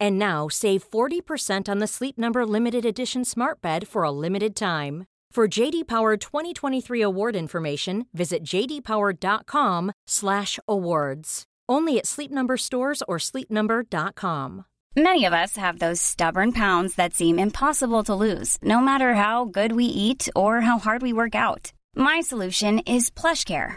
And now save 40% on the Sleep Number limited edition Smart Bed for a limited time. For JD Power 2023 award information, visit jdpower.com/awards. Only at Sleep Number stores or sleepnumber.com. Many of us have those stubborn pounds that seem impossible to lose, no matter how good we eat or how hard we work out. My solution is PlushCare.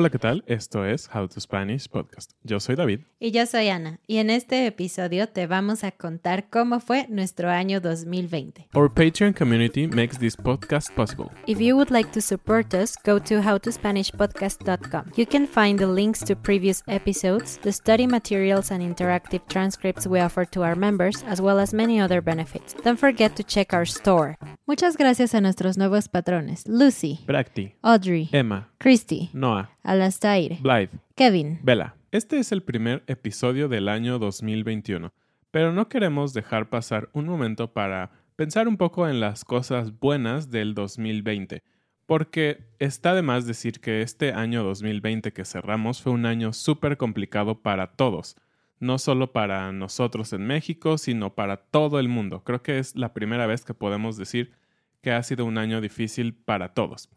Hola, ¿qué tal? Esto es How to Spanish Podcast. Yo soy David. Y yo soy Ana. Y en este episodio te vamos a contar cómo fue nuestro año 2020. Our Patreon community makes this podcast possible. If you would like to support us, go to howtospanishpodcast.com. You can find the links to previous episodes, the study materials and interactive transcripts we offer to our members, as well as many other benefits. Don't forget to check our store. Muchas gracias a nuestros nuevos patrones, Lucy, Bracti, Audrey, Emma, Christy, Noah, Alastair, Blythe, Kevin. Bella. Este es el primer episodio del año 2021, pero no queremos dejar pasar un momento para pensar un poco en las cosas buenas del 2020, porque está de más decir que este año 2020 que cerramos fue un año súper complicado para todos, no solo para nosotros en México, sino para todo el mundo. Creo que es la primera vez que podemos decir que ha sido un año difícil para todos.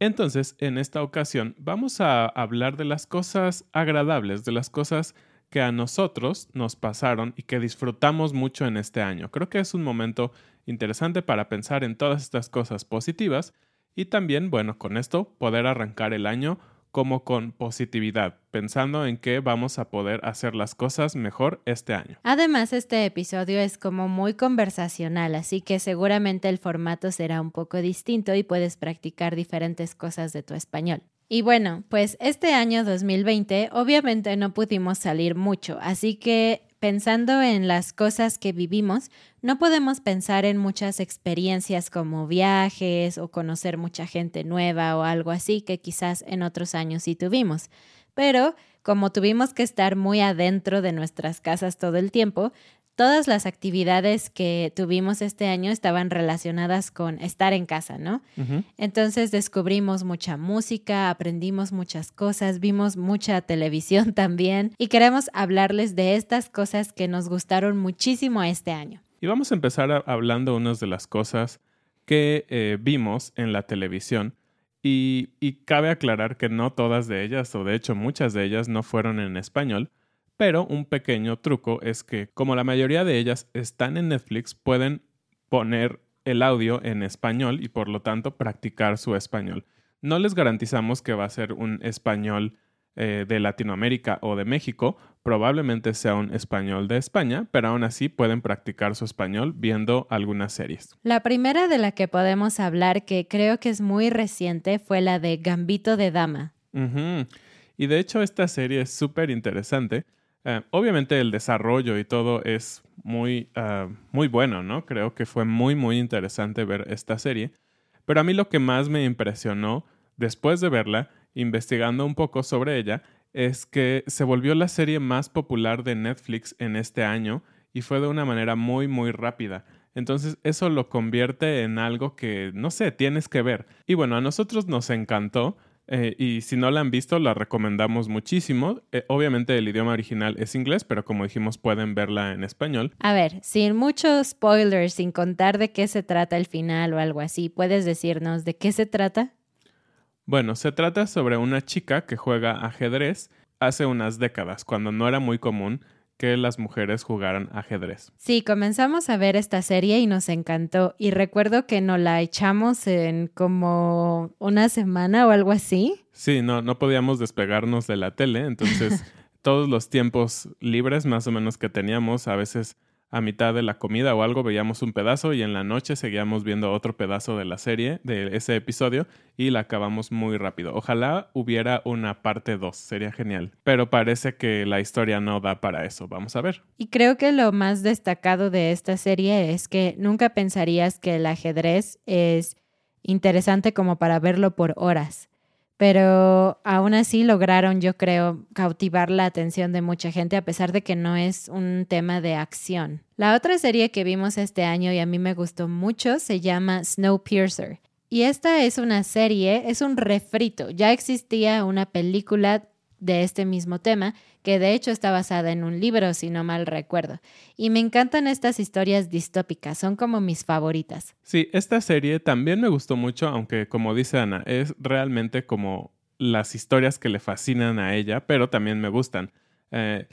Entonces, en esta ocasión vamos a hablar de las cosas agradables, de las cosas que a nosotros nos pasaron y que disfrutamos mucho en este año. Creo que es un momento interesante para pensar en todas estas cosas positivas y también, bueno, con esto poder arrancar el año como con positividad, pensando en que vamos a poder hacer las cosas mejor este año. Además, este episodio es como muy conversacional, así que seguramente el formato será un poco distinto y puedes practicar diferentes cosas de tu español. Y bueno, pues este año 2020 obviamente no pudimos salir mucho, así que pensando en las cosas que vivimos, no podemos pensar en muchas experiencias como viajes o conocer mucha gente nueva o algo así que quizás en otros años sí tuvimos. Pero como tuvimos que estar muy adentro de nuestras casas todo el tiempo, todas las actividades que tuvimos este año estaban relacionadas con estar en casa, ¿no? Entonces descubrimos mucha música, aprendimos muchas cosas, vimos mucha televisión también y queremos hablarles de estas cosas que nos gustaron muchísimo este año. Y vamos a empezar a- hablando unas de las cosas que eh, vimos en la televisión. Y, y cabe aclarar que no todas de ellas, o de hecho muchas de ellas, no fueron en español. Pero un pequeño truco es que, como la mayoría de ellas están en Netflix, pueden poner el audio en español y por lo tanto practicar su español. No les garantizamos que va a ser un español eh, de Latinoamérica o de México, probablemente sea un español de España, pero aún así pueden practicar su español viendo algunas series. La primera de la que podemos hablar, que creo que es muy reciente, fue la de Gambito de Dama. Y de hecho esta serie es súper interesante. Eh, obviamente el desarrollo y todo es muy, ah, muy bueno, ¿no? Creo que fue muy, muy interesante ver esta serie. Pero a mí lo que más me impresionó después de verla, investigando un poco sobre ella, es que se volvió la serie más popular de Netflix en este año y fue de una manera muy, muy rápida. Entonces eso lo convierte en algo que, no sé, tienes que ver. Y bueno, a nosotros nos encantó. Eh, y si no la han visto, la recomendamos muchísimo. Eh, obviamente el idioma original es inglés, pero como dijimos, pueden verla en español. A ver, sin muchos spoilers, sin contar de qué se trata el final o algo así, ¿puedes decirnos de qué se trata? Bueno, se trata sobre una chica que juega ajedrez hace unas décadas, cuando no era muy común que las mujeres jugaran ajedrez. Sí, comenzamos a ver esta serie y nos encantó. Y recuerdo que nos la echamos en como una semana o algo así. Sí, no, no podíamos despegarnos de la tele, entonces todos los tiempos libres más o menos que teníamos, a veces a mitad de la comida o algo veíamos un pedazo y en la noche seguíamos viendo otro pedazo de la serie, de ese episodio, y la acabamos muy rápido. Ojalá hubiera una parte 2, sería genial. Pero parece que la historia no da para eso, vamos a ver. Y creo que lo más destacado de esta serie es que nunca pensarías que el ajedrez es interesante como para verlo por horas pero aún así lograron, yo creo, cautivar la atención de mucha gente a pesar de que no es un tema de acción. La otra serie que vimos este año y a mí me gustó mucho se llama Snowpiercer. Y esta es una serie, es un refrito. Ya existía una película de este mismo tema, que de hecho está basada en un libro, si no mal recuerdo. Y me encantan estas historias distópicas, son como mis favoritas. Sí, esta serie también me gustó mucho, aunque como dice Ana, es realmente como las historias que le fascinan a ella, pero también me gustan. Eh,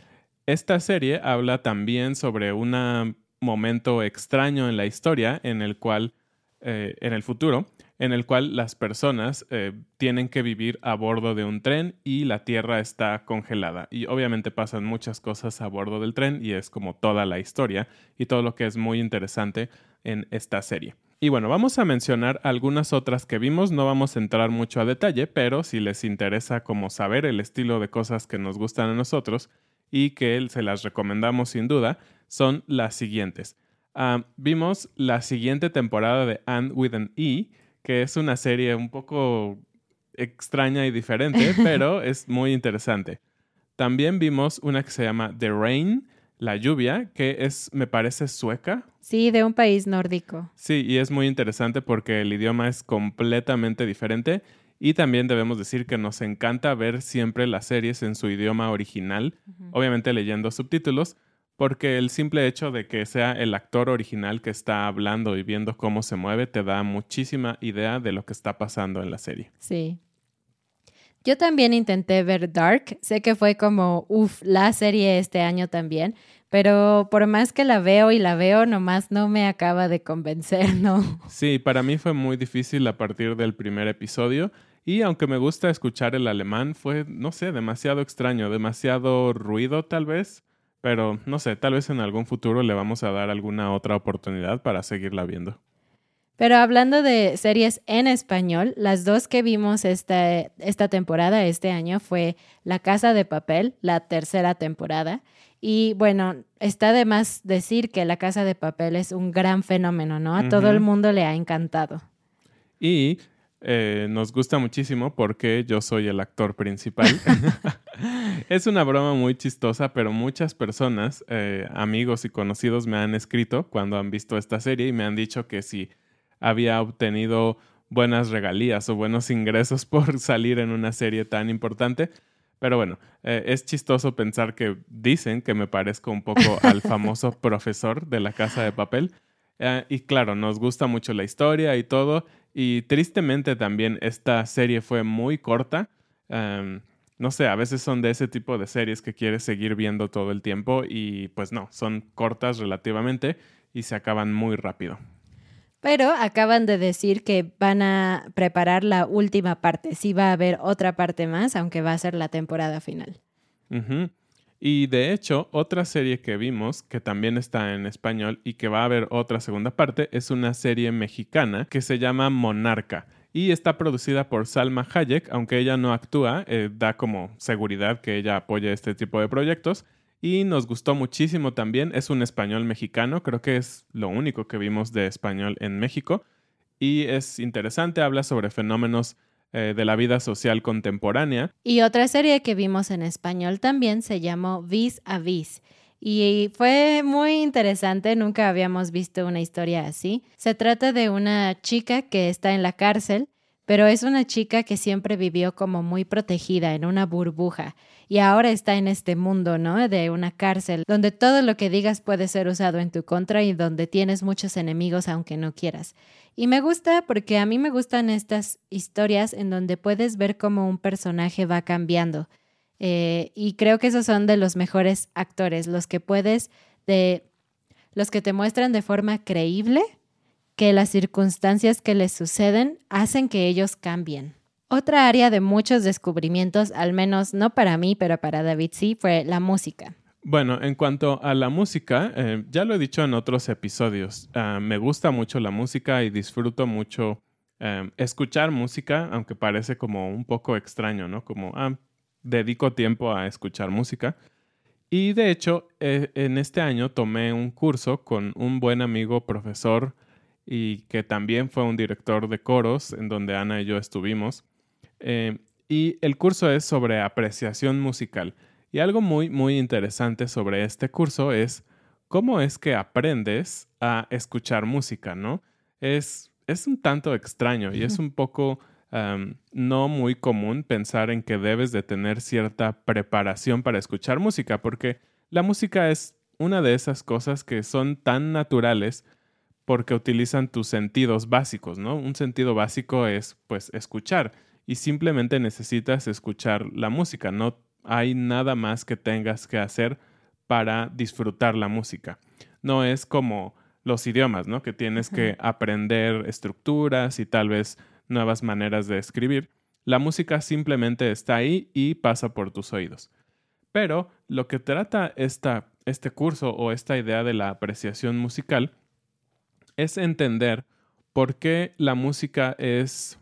esta serie habla también sobre un momento extraño en la historia en el cual, eh, en el futuro, en el cual las personas eh, tienen que vivir a bordo de un tren y la tierra está congelada. Y obviamente pasan muchas cosas a bordo del tren y es como toda la historia y todo lo que es muy interesante en esta serie. Y bueno, vamos a mencionar algunas otras que vimos, no vamos a entrar mucho a detalle, pero si les interesa como saber el estilo de cosas que nos gustan a nosotros y que se las recomendamos sin duda, son las siguientes. Ah, vimos la siguiente temporada de And with an E, que es una serie un poco extraña y diferente, pero es muy interesante. También vimos una que se llama The Rain, la lluvia, que es, me parece, sueca. Sí, de un país nórdico. Sí, y es muy interesante porque el idioma es completamente diferente. Y también debemos decir que nos encanta ver siempre las series en su idioma original, obviamente leyendo subtítulos, porque el simple hecho de que sea el actor original que está hablando y viendo cómo se mueve te da muchísima idea de lo que está pasando en la serie. Sí. Yo también intenté ver Dark, sé que fue como, uff, la serie este año también, pero por más que la veo y la veo, nomás no me acaba de convencer, ¿no? Sí, para mí fue muy difícil a partir del primer episodio y aunque me gusta escuchar el alemán, fue, no sé, demasiado extraño, demasiado ruido tal vez. Pero no sé, tal vez en algún futuro le vamos a dar alguna otra oportunidad para seguirla viendo. Pero hablando de series en español, las dos que vimos esta, esta temporada, este año, fue La Casa de Papel, la tercera temporada. Y bueno, está de más decir que La Casa de Papel es un gran fenómeno, ¿no? A todo el mundo le ha encantado. Y eh, nos gusta muchísimo porque yo soy el actor principal. es una broma muy chistosa, pero muchas personas, eh, amigos y conocidos, me han escrito cuando han visto esta serie y me han dicho que si había obtenido buenas regalías o buenos ingresos por salir en una serie tan importante. Pero bueno, eh, es chistoso pensar que dicen que me parezco un poco al famoso profesor de la casa de papel. Y claro, nos gusta mucho la historia y todo. Y tristemente también esta serie fue muy corta. no sé, a veces son de ese tipo de series que quieres seguir viendo todo el tiempo y pues no, son cortas relativamente y se acaban muy rápido. Pero acaban de decir que van a preparar la última parte. Sí va a haber otra parte más, aunque va a ser la temporada final. Y de hecho, otra serie que vimos, que también está en español y que va a haber otra segunda parte, es una serie mexicana que se llama Monarca. Y está producida por Salma Hayek, aunque ella no actúa, eh, da como seguridad que ella apoya este tipo de proyectos. Y nos gustó muchísimo también. Es un español mexicano, creo que es lo único que vimos de español en México. Y es interesante, habla sobre fenómenos eh, de la vida social contemporánea. Y otra serie que vimos en español también se llamó Vis a Vis. Y fue muy interesante, nunca habíamos visto una historia así. Se trata de una chica que está en la cárcel, pero es una chica que siempre vivió como muy protegida en una burbuja y ahora está en este mundo, ¿no? De una cárcel, donde todo lo que digas puede ser usado en tu contra y donde tienes muchos enemigos aunque no quieras. Y me gusta porque a mí me gustan estas historias en donde puedes ver cómo un personaje va cambiando. Eh, y creo que esos son de los mejores actores, los que puedes, de los que te muestran de forma creíble que las circunstancias que les suceden hacen que ellos cambien. Otra área de muchos descubrimientos, al menos no para mí, pero para David sí, fue la música. Bueno, en cuanto a la música, eh, ya lo he dicho en otros episodios, ah, me gusta mucho la música y disfruto mucho eh, escuchar música, aunque parece como un poco extraño, ¿no? Como, ah, dedico tiempo a escuchar música. Y de hecho, eh, en este año tomé un curso con un buen amigo profesor y que también fue un director de coros, en donde Ana y yo estuvimos. y el curso es sobre apreciación musical. Y algo muy, muy interesante sobre este curso es cómo es que aprendes a escuchar música, ¿no? Es, es un tanto extraño y es un poco no muy común pensar en que debes de tener cierta preparación para escuchar música, porque la música es una de esas cosas que son tan naturales porque utilizan tus sentidos básicos, ¿no? Un sentido básico es, pues, escuchar y simplemente necesitas escuchar la música, no hay nada más que tengas que hacer para disfrutar la música. No es como los idiomas, ¿no? Que tienes que aprender estructuras y tal vez nuevas maneras de escribir. La música simplemente está ahí y pasa por tus oídos. Pero lo que trata esta, este curso o esta idea de la apreciación musical es entender por qué la música es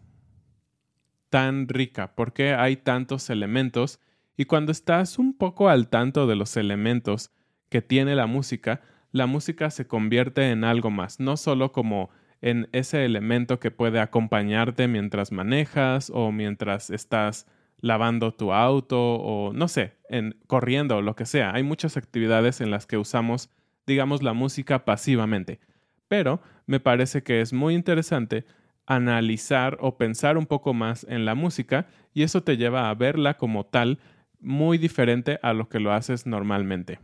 tan rica, por qué hay tantos elementos y cuando estás un poco al tanto de los elementos que tiene la música, la música se convierte en algo más, no solo como en ese elemento que puede acompañarte mientras manejas o mientras estás lavando tu auto o no sé, en corriendo o lo que sea. Hay muchas actividades en las que usamos, digamos, la música pasivamente. Pero me parece que es muy interesante analizar o pensar un poco más en la música y eso te lleva a verla como tal muy diferente a lo que lo haces normalmente.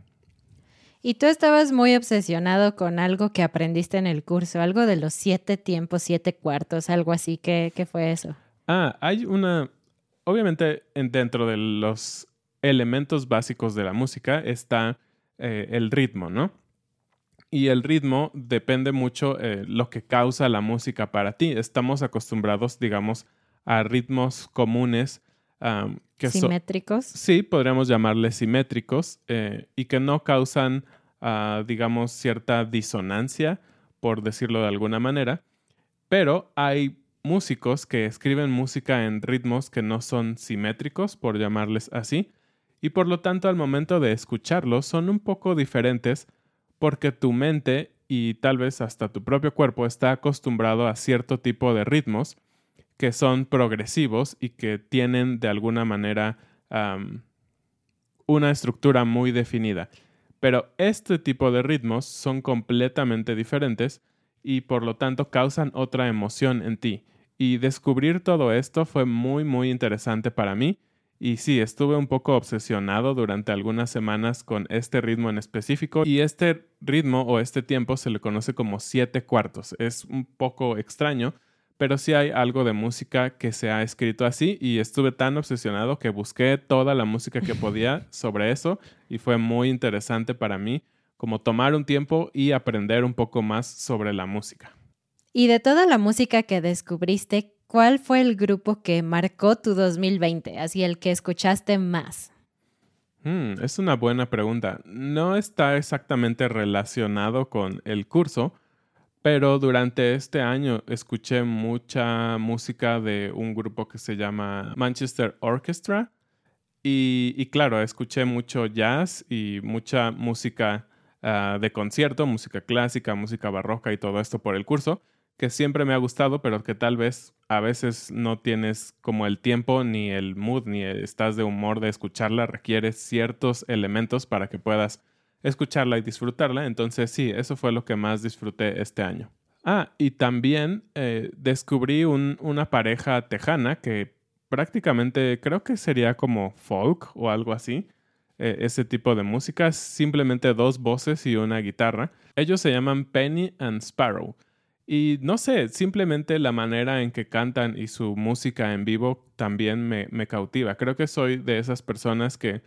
Y tú estabas muy obsesionado con algo que aprendiste en el curso, algo de los siete tiempos, siete cuartos, algo así. ¿Qué, qué fue eso? Ah, hay una... Obviamente dentro de los elementos básicos de la música está eh, el ritmo, ¿no? Y el ritmo depende mucho eh, lo que causa la música para ti. Estamos acostumbrados, digamos, a ritmos comunes simétricos. sí, podríamos llamarles simétricos eh, y que no causan, ah, digamos, cierta disonancia, por decirlo de alguna manera, pero hay músicos que escriben música en ritmos que no son simétricos, por llamarles así, y por lo tanto al momento de escucharlos son un poco diferentes porque tu mente y tal vez hasta tu propio cuerpo está acostumbrado a cierto tipo de ritmos que son progresivos y que tienen de alguna manera una estructura muy definida. Pero este tipo de ritmos son completamente diferentes y por lo tanto causan otra emoción en ti. Y descubrir todo esto fue muy muy interesante para mí. Y sí, estuve un poco obsesionado durante algunas semanas con este ritmo en específico. Y este ritmo o este tiempo se le conoce como siete cuartos. Es un poco extraño, pero sí hay algo de música que se ha escrito así y estuve tan obsesionado que busqué toda la música que podía sobre eso y fue muy interesante para mí como tomar un tiempo y aprender un poco más sobre la música. Y de toda la música que descubriste, ¿cuál fue el grupo que marcó tu 2020? Así el que escuchaste más. Hmm, es una buena pregunta. No está exactamente relacionado con el curso, pero durante este año escuché mucha música de un grupo que se llama Manchester Orchestra. Y, claro, escuché mucho jazz y mucha música ah, de concierto, música clásica, música barroca y todo esto por el curso, que siempre me ha gustado, pero que tal vez a veces no tienes como el tiempo ni el mood ni estás de humor de escucharla, requiere ciertos elementos para que puedas escucharla y disfrutarla. Entonces sí, eso fue lo que más disfruté este año. Ah, y también eh, descubrí una pareja tejana que prácticamente creo que sería como folk o algo así. Eh, ese tipo de música simplemente dos voces y una guitarra. Ellos se llaman Penny and Sparrow. Y no sé, simplemente la manera en que cantan y su música en vivo también me, me cautiva. Creo que soy de esas personas que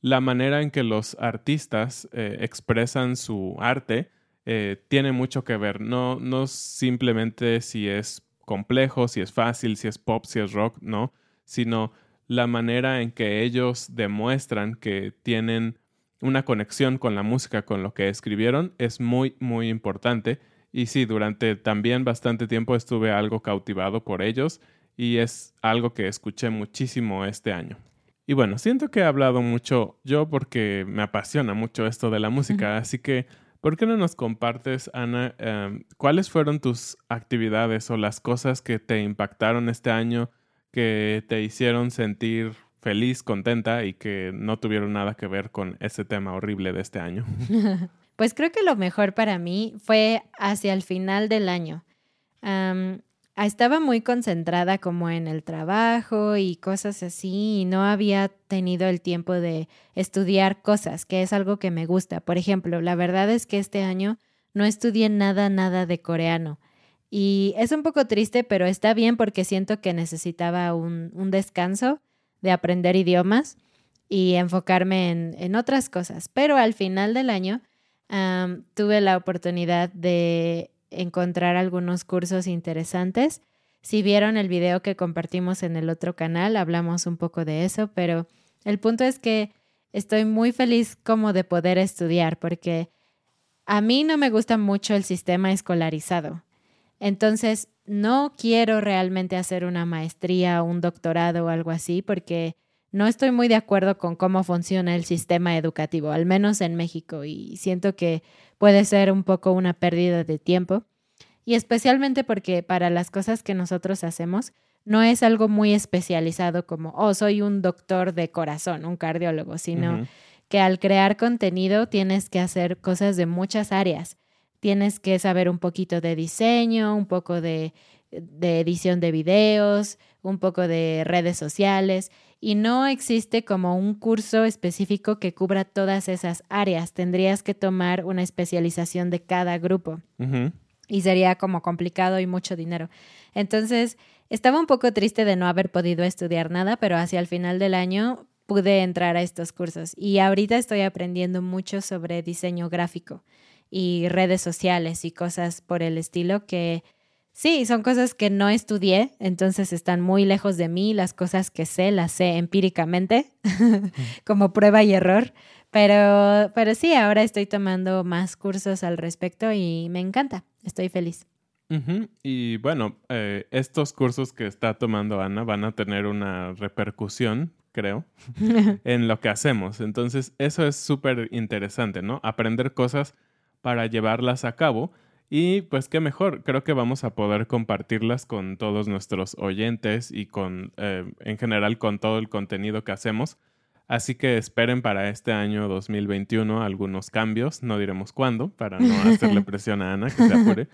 la manera en que los artistas eh, expresan su arte eh, tiene mucho que ver. No, no simplemente si es complejo, si es fácil, si es pop, si es rock, no, sino la manera en que ellos demuestran que tienen una conexión con la música, con lo que escribieron, es muy, muy importante. Y sí, durante también bastante tiempo estuve algo cautivado por ellos y es algo que escuché muchísimo este año. Y bueno, siento que he hablado mucho yo porque me apasiona mucho esto de la música, así que ¿por qué no nos compartes, Ana, em, cuáles fueron tus actividades o las cosas que te impactaron este año, que te hicieron sentir feliz, contenta y que no tuvieron nada que ver con ese tema horrible de este año? Pues creo que lo mejor para mí fue hacia el final del año. Ah, estaba muy concentrada como en el trabajo y cosas así y no había tenido el tiempo de estudiar cosas, que es algo que me gusta. Por ejemplo, la verdad es que este año no estudié nada, nada de coreano. Y es un poco triste, pero está bien porque siento que necesitaba un, descanso de aprender idiomas y enfocarme en, otras cosas. Pero al final del año tuve la oportunidad de encontrar algunos cursos interesantes. Si vieron el video que compartimos en el otro canal, hablamos un poco de eso, pero el punto es que estoy muy feliz como de poder estudiar porque a mí no me gusta mucho el sistema escolarizado. Entonces, no quiero realmente hacer una maestría o un doctorado o algo así porque no estoy muy de acuerdo con cómo funciona el sistema educativo, al menos en México, y siento que puede ser un poco una pérdida de tiempo. Y especialmente porque para las cosas que nosotros hacemos, no es algo muy especializado como, oh, soy un doctor de corazón, un cardiólogo, sino que al crear contenido tienes que hacer cosas de muchas áreas. Tienes que saber un poquito de diseño, un poco de, de edición de videos, un poco de redes sociales y no existe como un curso específico que cubra todas esas áreas. Tendrías que tomar una especialización de cada grupo y sería como complicado y mucho dinero. Entonces, estaba un poco triste de no haber podido estudiar nada, pero hacia el final del año pude entrar a estos cursos y ahorita estoy aprendiendo mucho sobre diseño gráfico y redes sociales y cosas por el estilo que Sí, son cosas que no estudié, entonces están muy lejos de mí. Las cosas que sé las sé empíricamente, como prueba y error. Pero, pero sí, ahora estoy tomando más cursos al respecto y me encanta. Estoy feliz. Y bueno, eh, estos cursos que está tomando Ana van a tener una repercusión, creo, en lo que hacemos. Entonces, eso es súper interesante, ¿no? Aprender cosas para llevarlas a cabo y pues qué mejor, creo que vamos a poder compartirlas con todos nuestros oyentes y con, eh, en general, con todo el contenido que hacemos. Así que esperen para este año 2021 algunos cambios, no diremos cuándo, para no hacerle presión a Ana que se apure.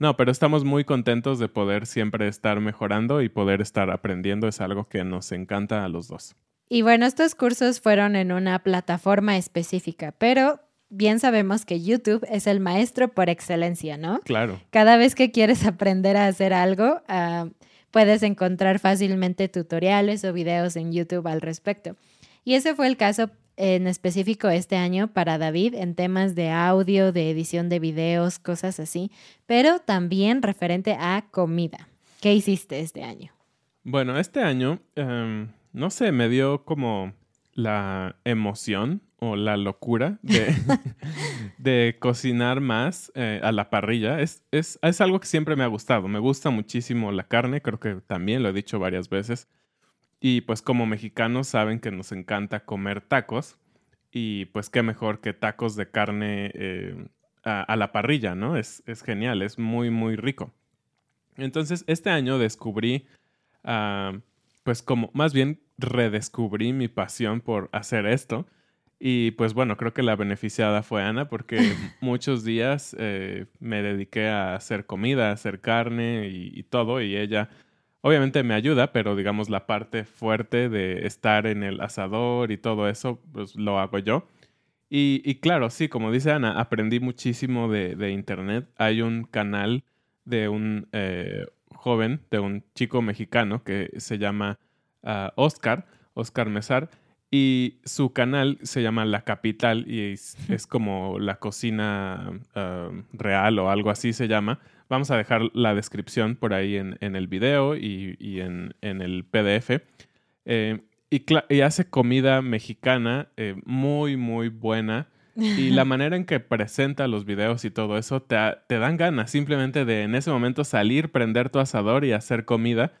No, pero estamos muy contentos de poder siempre estar mejorando y poder estar aprendiendo. Es algo que nos encanta a los dos. Y bueno, estos cursos fueron en una plataforma específica, pero bien sabemos que YouTube es el maestro por excelencia, ¿no? Claro. Cada vez que quieres aprender a hacer algo, ah, puedes encontrar fácilmente tutoriales o videos en YouTube al respecto. Y ese fue el caso en específico este año para David en temas de audio, de edición de videos, cosas así, pero también referente a comida. ¿Qué hiciste este año? Bueno, este año, em, no sé, me dio como la emoción o la locura de, de cocinar más eh, a la parrilla. Es, es, es, algo que siempre me ha gustado. Me gusta muchísimo la carne, creo que también lo he dicho varias veces. Y pues como mexicanos saben que nos encanta comer tacos. Y pues qué mejor que tacos de carne eh, a, la parrilla, ¿no? Es, es, genial, es muy, muy rico. Entonces, este año descubrí, ah, pues como, más bien redescubrí mi pasión por hacer esto. Y pues bueno, creo que la beneficiada fue Ana porque muchos días eh, me dediqué a hacer comida, a hacer carne y, todo. Y ella obviamente me ayuda, pero digamos la parte fuerte de estar en el asador y todo eso, pues lo hago yo. Y, claro, sí, como dice Ana, aprendí muchísimo de, Internet. Hay un canal de un eh, joven, de un chico mexicano que se llama ah, Oscar, Oscar Mesar, y su canal se llama La Capital y es, como la cocina ah, real o algo así se llama. Vamos a dejar la descripción por ahí en, el video y, en, el PDF. Eh, y, hace comida mexicana eh, muy, muy buena. Y la manera en que presenta los videos y todo eso te, te, dan ganas simplemente de en ese momento salir, prender tu asador y hacer comida.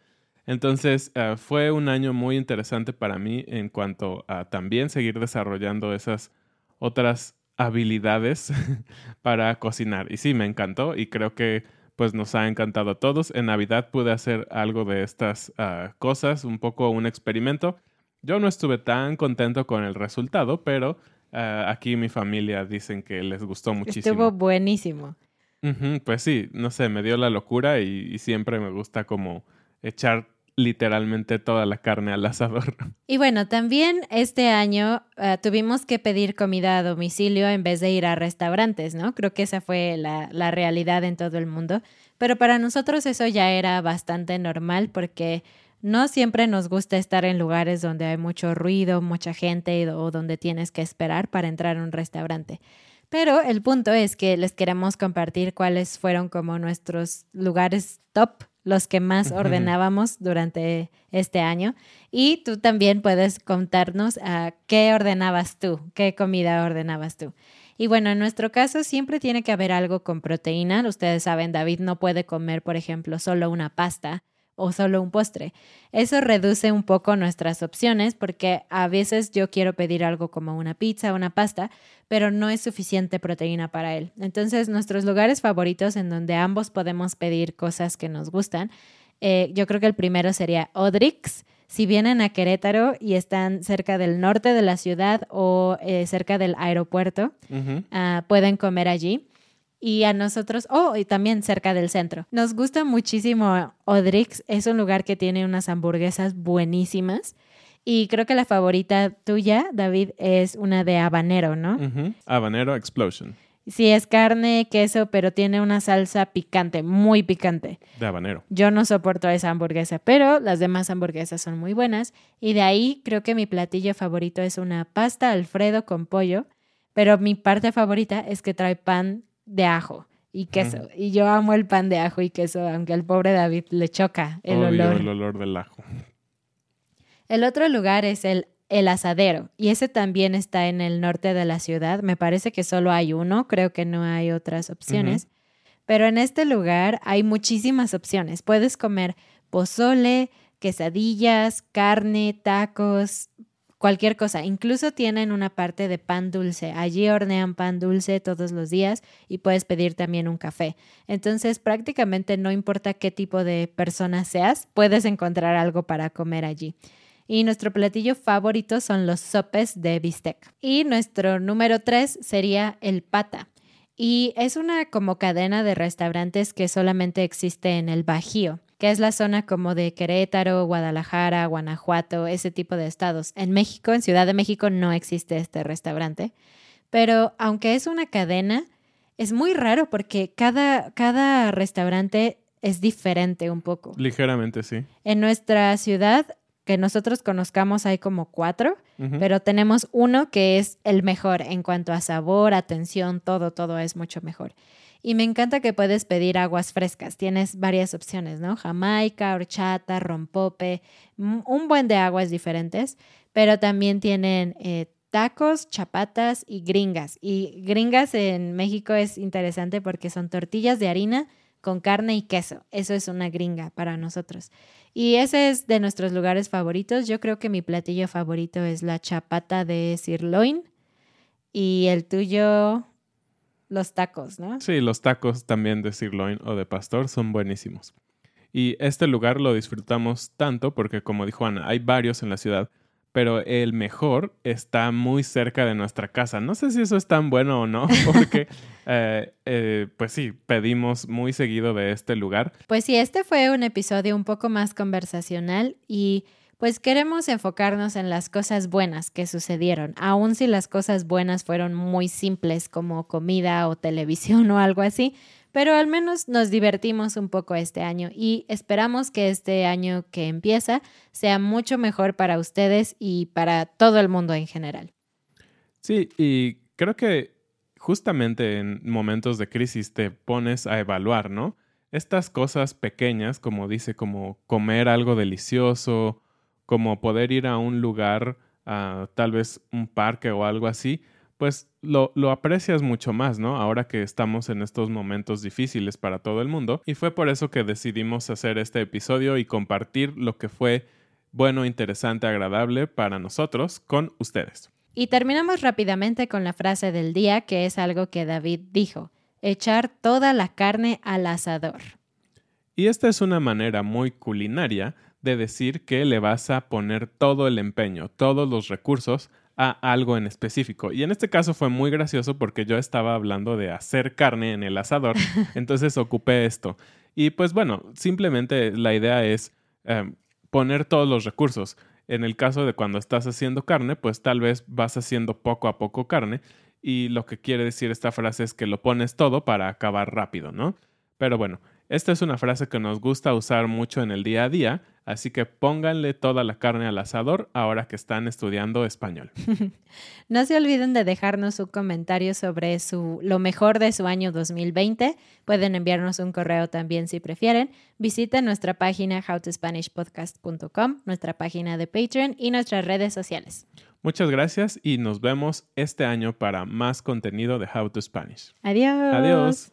Entonces eh, fue un año muy interesante para mí en cuanto a también seguir desarrollando esas otras habilidades para cocinar. Y sí, me encantó y creo que pues nos ha encantado a todos. En Navidad pude hacer algo de estas ah, cosas, un poco un experimento yo no estuve tan contento con el resultado, pero eh, aquí mi familia dicen que les gustó muchísimo. Estuvo buenísimo. pues sí, no sé, me dio la locura y, siempre me gusta como echar literalmente toda la carne al asador. Y bueno, también este año eh, tuvimos que pedir comida a domicilio en vez de ir a restaurantes, ¿no? Creo que esa fue la, la realidad en todo el mundo. Pero para nosotros eso ya era bastante normal porque no siempre nos gusta estar en lugares donde hay mucho ruido, mucha gente o donde tienes que esperar para entrar a un restaurante. Pero el punto es que les queremos compartir cuáles fueron como nuestros lugares top, los que más ordenábamos durante este año. Y tú también puedes contarnos a ah, qué ordenabas tú, qué comida ordenabas tú. Y bueno, en nuestro caso siempre tiene que haber algo con proteína. Ustedes saben, David no puede comer, por ejemplo, solo una pasta o solo un postre. Eso reduce un poco nuestras opciones porque a veces yo quiero pedir algo como una pizza o una pasta, pero no es suficiente proteína para él. Entonces, nuestros lugares favoritos en donde ambos podemos pedir cosas que nos gustan, eh, yo creo que el primero sería Odrix. Si vienen a Querétaro y están cerca del norte de la ciudad o eh, cerca del aeropuerto, ah, pueden comer allí y a nosotros, oh, y también cerca del centro. Nos gusta muchísimo Odrix, es un lugar que tiene unas hamburguesas buenísimas. Y creo que la favorita tuya, David, es una de habanero, ¿no? Habanero Explosion. Sí, es carne, queso, pero tiene una salsa picante, muy picante. De habanero. Yo no soporto esa hamburguesa, pero las demás hamburguesas son muy buenas. Y de ahí creo que mi platillo favorito es una pasta Alfredo con pollo, pero mi parte favorita es que trae pan de ajo y queso. Y yo amo el pan de ajo y queso, aunque al pobre David le choca el olor. El olor del ajo. El otro lugar es el, el asadero y ese también está en el norte de la ciudad. Me parece que solo hay uno, creo que no hay otras opciones. Pero en este lugar hay muchísimas opciones. Puedes comer pozole, quesadillas, carne, tacos, cualquier cosa. Incluso tienen una parte de pan dulce. Allí hornean pan dulce todos los días y puedes pedir también un café. Entonces prácticamente no importa qué tipo de persona seas, puedes encontrar algo para comer allí. Y nuestro platillo favorito son los sopes de bistec. Y nuestro número tres sería el pata. Y es una como cadena de restaurantes que solamente existe en el Bajío que es la zona como de Querétaro, Guadalajara, Guanajuato, ese tipo de estados. En México, en Ciudad de México, no existe este restaurante, pero aunque es una cadena, es muy raro porque cada, cada restaurante es diferente un poco. Ligeramente, sí. En nuestra ciudad, que nosotros conozcamos, hay como cuatro, pero tenemos uno que es el mejor en cuanto a sabor, atención, todo, todo es mucho mejor. Y me encanta que puedes pedir aguas frescas. Tienes varias opciones, ¿no? Jamaica, horchata, rompope, un buen de aguas diferentes, pero también tienen eh, tacos, chapatas y gringas. Y gringas en México es interesante porque son tortillas de harina con carne y queso. Eso es una gringa para nosotros. Y ese es de nuestros lugares favoritos. Yo creo que mi platillo favorito es la chapata de sirloin. Y el tuyo, los tacos, ¿no? Sí, los tacos también de sirloin o de pastor son buenísimos. Y este lugar lo disfrutamos tanto porque, como dijo Ana, hay varios en la ciudad, pero el mejor está muy cerca de nuestra casa. No sé si eso es tan bueno o no, porque, eh, eh, pues sí, pedimos muy seguido de este lugar. Pues sí, este fue un episodio un poco más conversacional y pues queremos enfocarnos en las cosas buenas que sucedieron, aun si las cosas buenas fueron muy simples como comida o televisión o algo así, pero al menos nos divertimos un poco este año y esperamos que este año que empieza sea mucho mejor para ustedes y para todo el mundo en general. Sí, y creo que justamente en momentos de crisis te pones a evaluar, ¿no? Estas cosas pequeñas, como dice, como comer algo delicioso como poder ir a un lugar, tal vez un parque o algo así, pues lo, lo, aprecias mucho más, ¿no? Ahora que estamos en estos momentos difíciles para todo el mundo. Y fue por eso que decidimos hacer este episodio y compartir lo que fue bueno, interesante, agradable para nosotros con ustedes. Y terminamos rápidamente con la frase del día, que es algo que David dijo, echar toda la carne al asador. Y esta es una manera muy culinaria de decir que le vas a poner todo el empeño, todos los recursos a algo en específico. Y en este caso fue muy gracioso porque yo estaba hablando de hacer carne en el asador, entonces ocupé esto. Y pues bueno, simplemente la idea es em, poner todos los recursos. En el caso de cuando estás haciendo carne, pues tal vez vas haciendo poco a poco carne y lo que quiere decir esta frase es que lo pones todo para acabar rápido, ¿no? Pero bueno, esta es una frase que nos gusta usar mucho en el día a día, así que pónganle toda la carne al asador ahora que están estudiando español. no se olviden de dejarnos un comentario sobre su, lo mejor de su año 2020. Pueden enviarnos un correo también si prefieren. Visiten nuestra página howtospanishpodcast.com, nuestra página de Patreon y nuestras redes sociales. Muchas gracias y nos vemos este año para más contenido de How to Spanish. Adiós. Adiós.